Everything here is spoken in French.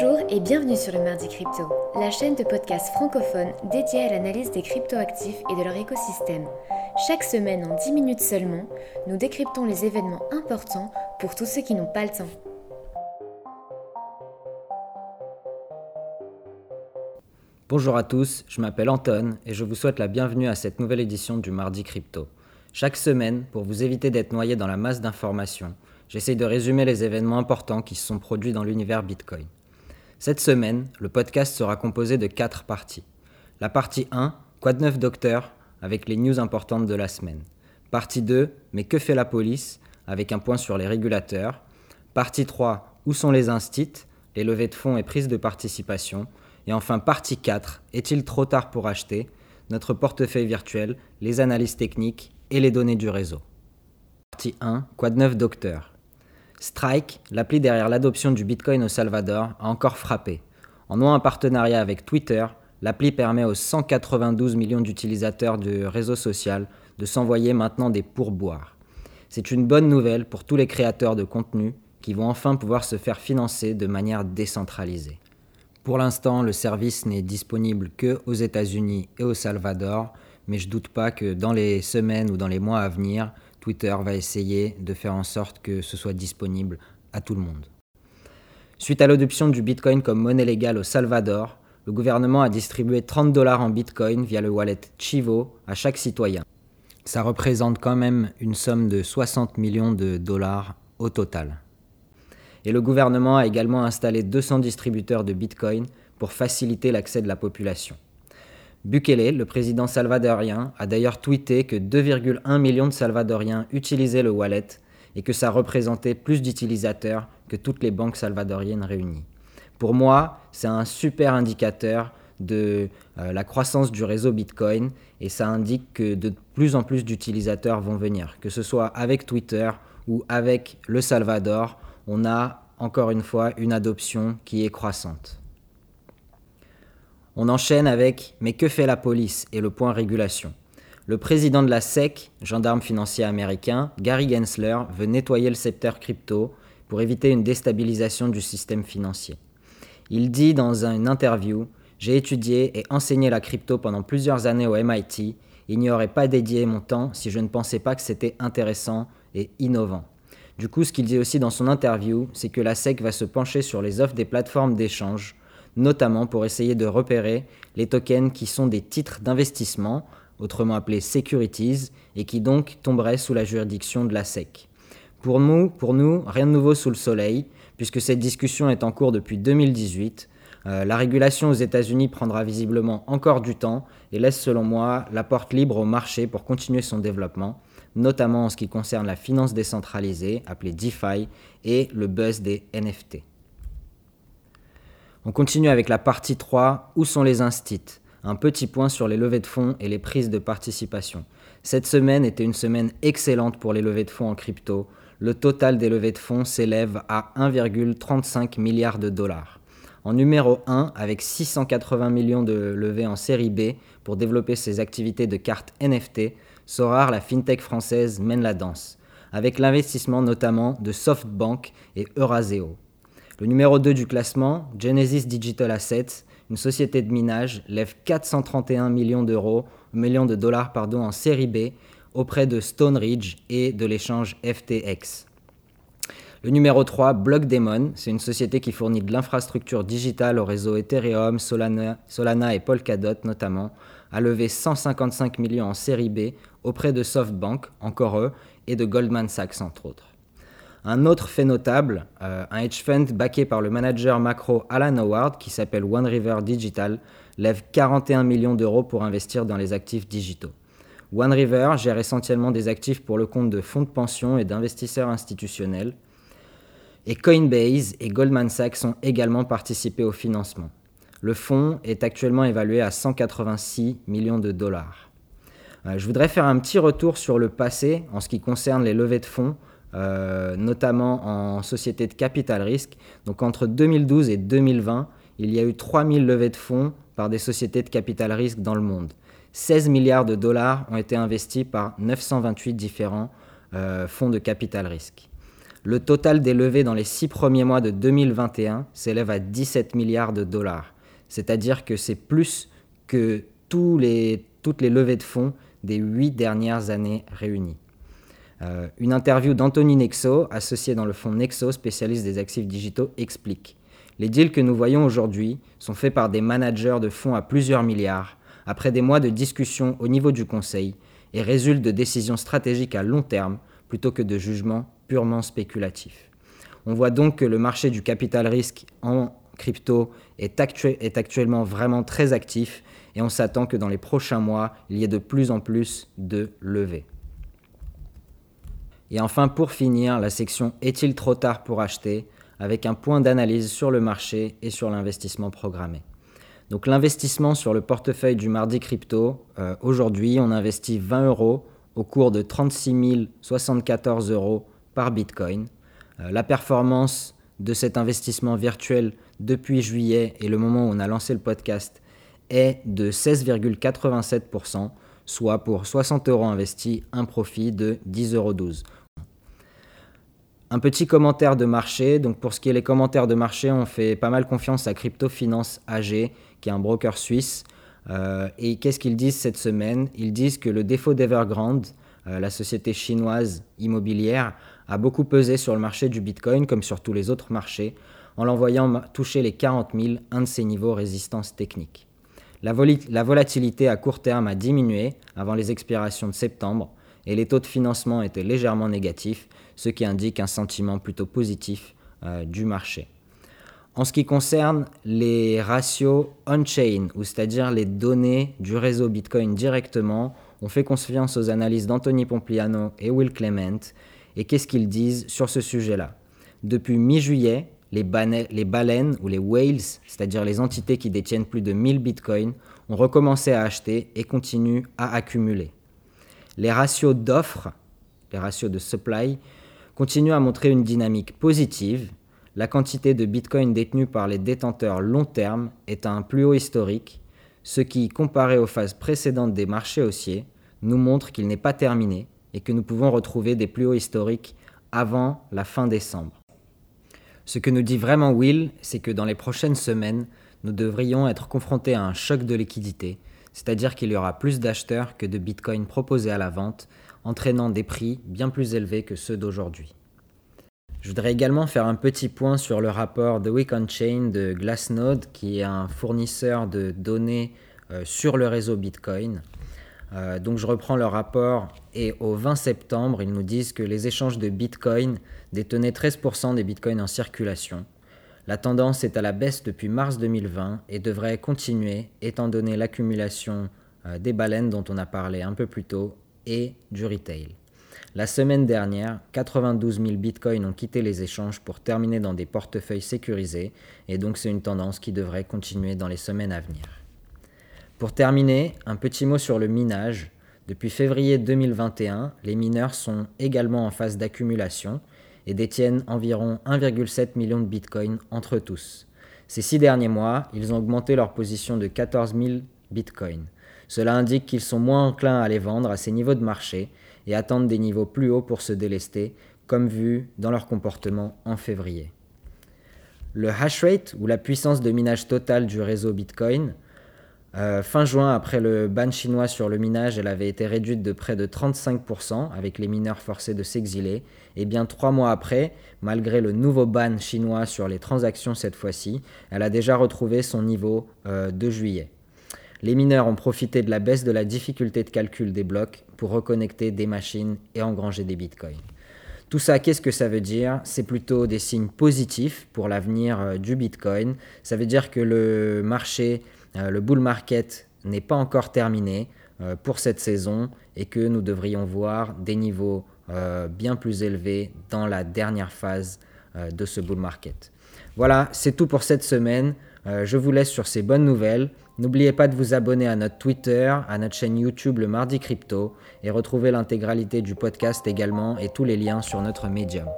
Bonjour et bienvenue sur le Mardi Crypto, la chaîne de podcast francophone dédiée à l'analyse des cryptoactifs et de leur écosystème. Chaque semaine, en 10 minutes seulement, nous décryptons les événements importants pour tous ceux qui n'ont pas le temps. Bonjour à tous, je m'appelle Anton et je vous souhaite la bienvenue à cette nouvelle édition du Mardi Crypto. Chaque semaine, pour vous éviter d'être noyé dans la masse d'informations, j'essaye de résumer les événements importants qui se sont produits dans l'univers Bitcoin. Cette semaine, le podcast sera composé de quatre parties. La partie 1, Quoi de neuf docteur, avec les news importantes de la semaine. Partie 2, Mais que fait la police, avec un point sur les régulateurs. Partie 3, Où sont les instits, les levées de fonds et prises de participation. Et enfin, partie 4, Est-il trop tard pour acheter Notre portefeuille virtuel, les analyses techniques et les données du réseau. Partie 1, Quoi de neuf docteur Strike, l'appli derrière l'adoption du Bitcoin au Salvador, a encore frappé. En nouant un partenariat avec Twitter, l'appli permet aux 192 millions d'utilisateurs du réseau social de s'envoyer maintenant des pourboires. C'est une bonne nouvelle pour tous les créateurs de contenu qui vont enfin pouvoir se faire financer de manière décentralisée. Pour l'instant, le service n'est disponible que aux États-Unis et au Salvador, mais je doute pas que dans les semaines ou dans les mois à venir, Twitter va essayer de faire en sorte que ce soit disponible à tout le monde. Suite à l'adoption du Bitcoin comme monnaie légale au Salvador, le gouvernement a distribué 30 dollars en Bitcoin via le wallet Chivo à chaque citoyen. Ça représente quand même une somme de 60 millions de dollars au total. Et le gouvernement a également installé 200 distributeurs de Bitcoin pour faciliter l'accès de la population. Bukele, le président salvadorien, a d'ailleurs tweeté que 2,1 millions de Salvadoriens utilisaient le wallet et que ça représentait plus d'utilisateurs que toutes les banques salvadoriennes réunies. Pour moi, c'est un super indicateur de euh, la croissance du réseau Bitcoin et ça indique que de plus en plus d'utilisateurs vont venir. Que ce soit avec Twitter ou avec le Salvador, on a encore une fois une adoption qui est croissante. On enchaîne avec Mais que fait la police? et le point régulation. Le président de la SEC, gendarme financier américain, Gary Gensler, veut nettoyer le secteur crypto pour éviter une déstabilisation du système financier. Il dit dans une interview J'ai étudié et enseigné la crypto pendant plusieurs années au MIT. Il n'y aurait pas dédié mon temps si je ne pensais pas que c'était intéressant et innovant. Du coup, ce qu'il dit aussi dans son interview, c'est que la SEC va se pencher sur les offres des plateformes d'échange notamment pour essayer de repérer les tokens qui sont des titres d'investissement, autrement appelés securities, et qui donc tomberaient sous la juridiction de la SEC. Pour nous, rien de nouveau sous le soleil, puisque cette discussion est en cours depuis 2018. Euh, la régulation aux États-Unis prendra visiblement encore du temps et laisse selon moi la porte libre au marché pour continuer son développement, notamment en ce qui concerne la finance décentralisée, appelée DeFi, et le buzz des NFT. On continue avec la partie 3, où sont les instits? Un petit point sur les levées de fonds et les prises de participation. Cette semaine était une semaine excellente pour les levées de fonds en crypto. Le total des levées de fonds s'élève à 1,35 milliard de dollars. En numéro 1, avec 680 millions de levées en série B pour développer ses activités de cartes NFT, Sorar, la fintech française, mène la danse, avec l'investissement notamment de SoftBank et Euraseo. Le numéro 2 du classement, Genesis Digital Assets, une société de minage, lève 431 millions d'euros, millions de dollars pardon, en série B auprès de Stone Ridge et de l'échange FTX. Le numéro 3, Blockdaemon, c'est une société qui fournit de l'infrastructure digitale au réseau Ethereum, Solana, Solana et Polkadot notamment, a levé 155 millions en série B auprès de SoftBank, encore eux, et de Goldman Sachs entre autres. Un autre fait notable, euh, un hedge fund backé par le manager macro Alan Howard, qui s'appelle One River Digital, lève 41 millions d'euros pour investir dans les actifs digitaux. One River gère essentiellement des actifs pour le compte de fonds de pension et d'investisseurs institutionnels. Et Coinbase et Goldman Sachs ont également participé au financement. Le fonds est actuellement évalué à 186 millions de dollars. Euh, je voudrais faire un petit retour sur le passé en ce qui concerne les levées de fonds euh, notamment en société de capital risque. Donc entre 2012 et 2020, il y a eu 3000 levées de fonds par des sociétés de capital risque dans le monde. 16 milliards de dollars ont été investis par 928 différents euh, fonds de capital risque. Le total des levées dans les six premiers mois de 2021 s'élève à 17 milliards de dollars. C'est-à-dire que c'est plus que toutes les levées de fonds des huit dernières années réunies. Euh, une interview d'Anthony Nexo, associé dans le fonds Nexo, spécialiste des actifs digitaux, explique Les deals que nous voyons aujourd'hui sont faits par des managers de fonds à plusieurs milliards, après des mois de discussions au niveau du conseil, et résultent de décisions stratégiques à long terme plutôt que de jugements purement spéculatifs. On voit donc que le marché du capital risque en crypto est, est actuellement vraiment très actif et on s'attend que dans les prochains mois, il y ait de plus en plus de levées. Et enfin, pour finir, la section Est-il trop tard pour acheter avec un point d'analyse sur le marché et sur l'investissement programmé. Donc l'investissement sur le portefeuille du mardi crypto, euh, aujourd'hui on investit 20 euros au cours de 36 074 euros par Bitcoin. Euh, la performance de cet investissement virtuel depuis juillet et le moment où on a lancé le podcast est de 16,87%, soit pour 60 euros investis, un profit de 10,12 euros. Un petit commentaire de marché. Donc pour ce qui est les commentaires de marché, on fait pas mal confiance à Crypto Finance AG, qui est un broker suisse. Euh, et qu'est-ce qu'ils disent cette semaine? Ils disent que le défaut d'Evergrande, euh, la société chinoise immobilière, a beaucoup pesé sur le marché du Bitcoin, comme sur tous les autres marchés, en l'envoyant toucher les 40 000, un de ses niveaux résistance technique. La, la volatilité à court terme a diminué avant les expirations de septembre, et les taux de financement étaient légèrement négatifs, ce qui indique un sentiment plutôt positif euh, du marché. En ce qui concerne les ratios on-chain, ou c'est-à-dire les données du réseau Bitcoin directement, on fait confiance aux analyses d'Anthony Pompliano et Will Clement. Et qu'est-ce qu'ils disent sur ce sujet-là? Depuis mi-juillet, les, baleines ou les whales, c'est-à-dire les entités qui détiennent plus de 1000 bitcoins, ont recommencé à acheter et continuent à accumuler. Les ratios d'offres, les ratios de supply, continuent à montrer une dynamique positive. La quantité de bitcoin détenue par les détenteurs long terme est à un plus haut historique, ce qui, comparé aux phases précédentes des marchés haussiers, nous montre qu'il n'est pas terminé et que nous pouvons retrouver des plus hauts historiques avant la fin décembre. Ce que nous dit vraiment Will, c'est que dans les prochaines semaines, nous devrions être confrontés à un choc de liquidité c'est-à-dire qu'il y aura plus d'acheteurs que de Bitcoin proposés à la vente, entraînant des prix bien plus élevés que ceux d'aujourd'hui. Je voudrais également faire un petit point sur le rapport The Week on Chain de Glassnode, qui est un fournisseur de données euh, sur le réseau Bitcoin. Euh, donc je reprends le rapport et au 20 septembre, ils nous disent que les échanges de Bitcoin détenaient 13% des Bitcoins en circulation, la tendance est à la baisse depuis mars 2020 et devrait continuer étant donné l'accumulation euh, des baleines dont on a parlé un peu plus tôt et du retail. La semaine dernière, 92 000 bitcoins ont quitté les échanges pour terminer dans des portefeuilles sécurisés et donc c'est une tendance qui devrait continuer dans les semaines à venir. Pour terminer, un petit mot sur le minage. Depuis février 2021, les mineurs sont également en phase d'accumulation et détiennent environ 1,7 million de bitcoins entre tous. Ces six derniers mois, ils ont augmenté leur position de 14 000 bitcoins. Cela indique qu'ils sont moins enclins à les vendre à ces niveaux de marché et attendent des niveaux plus hauts pour se délester, comme vu dans leur comportement en février. Le hash rate, ou la puissance de minage totale du réseau Bitcoin, euh, fin juin, après le ban chinois sur le minage, elle avait été réduite de près de 35%, avec les mineurs forcés de s'exiler. Et bien trois mois après, malgré le nouveau ban chinois sur les transactions cette fois-ci, elle a déjà retrouvé son niveau euh, de juillet. Les mineurs ont profité de la baisse de la difficulté de calcul des blocs pour reconnecter des machines et engranger des bitcoins. Tout ça, qu'est-ce que ça veut dire? C'est plutôt des signes positifs pour l'avenir euh, du Bitcoin. Ça veut dire que le marché euh, le bull market n'est pas encore terminé euh, pour cette saison et que nous devrions voir des niveaux bien plus élevés dans la dernière phase de ce bull market. Voilà, c'est tout pour cette semaine. je vous laisse sur ces bonnes nouvelles. N'oubliez pas de vous abonner à notre Twitter, à notre chaîne YouTube le Mardi Crypto et retrouver l'intégralité du podcast également et tous les liens sur notre Medium.